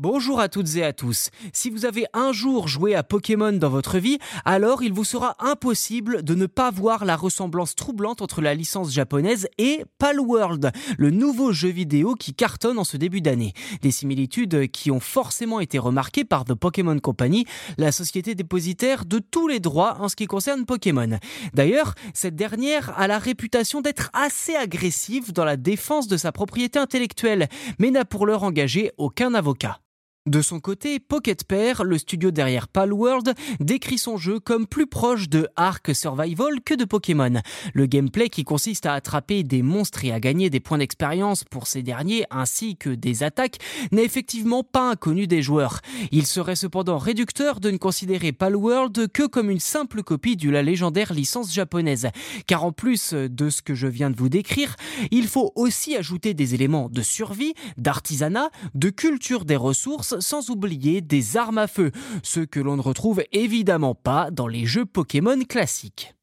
Bonjour à toutes et à tous. Si vous avez un jour joué à Pokémon dans votre vie, alors il vous sera impossible de ne pas voir la ressemblance troublante entre la licence japonaise et Palworld, le nouveau jeu vidéo qui cartonne en ce début d'année. Des similitudes qui ont forcément été remarquées par The Pokémon Company, la société dépositaire de tous les droits en ce qui concerne Pokémon. D'ailleurs, cette dernière a la réputation d'être assez agressive dans la défense de sa propriété intellectuelle, mais n'a pour l'heure engagé aucun avocat. De son côté, Pocket Pair, le studio derrière Palworld, décrit son jeu comme plus proche de Ark Survival que de Pokémon. Le gameplay qui consiste à attraper des monstres et à gagner des points d'expérience pour ces derniers ainsi que des attaques n'est effectivement pas inconnu des joueurs. Il serait cependant réducteur de ne considérer Palworld que comme une simple copie de la légendaire licence japonaise. Car en plus de ce que je viens de vous décrire, il faut aussi ajouter des éléments de survie, d'artisanat, de culture des ressources sans oublier des armes à feu, ce que l'on ne retrouve évidemment pas dans les jeux Pokémon classiques.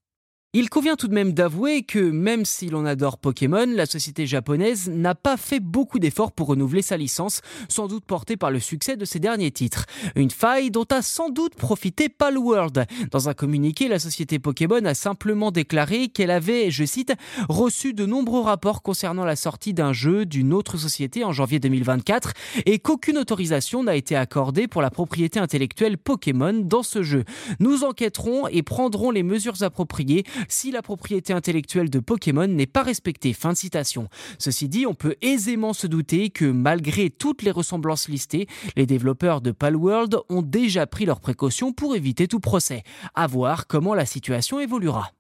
Il convient tout de même d'avouer que même si l'on adore Pokémon, la société japonaise n'a pas fait beaucoup d'efforts pour renouveler sa licence, sans doute portée par le succès de ses derniers titres. Une faille dont a sans doute profité Palworld. Dans un communiqué, la société Pokémon a simplement déclaré qu'elle avait, je cite, reçu de nombreux rapports concernant la sortie d'un jeu d'une autre société en janvier 2024 et qu'aucune autorisation n'a été accordée pour la propriété intellectuelle Pokémon dans ce jeu. Nous enquêterons et prendrons les mesures appropriées si la propriété intellectuelle de Pokémon n'est pas respectée. Fin de citation. Ceci dit, on peut aisément se douter que malgré toutes les ressemblances listées, les développeurs de Palworld ont déjà pris leurs précautions pour éviter tout procès. À voir comment la situation évoluera.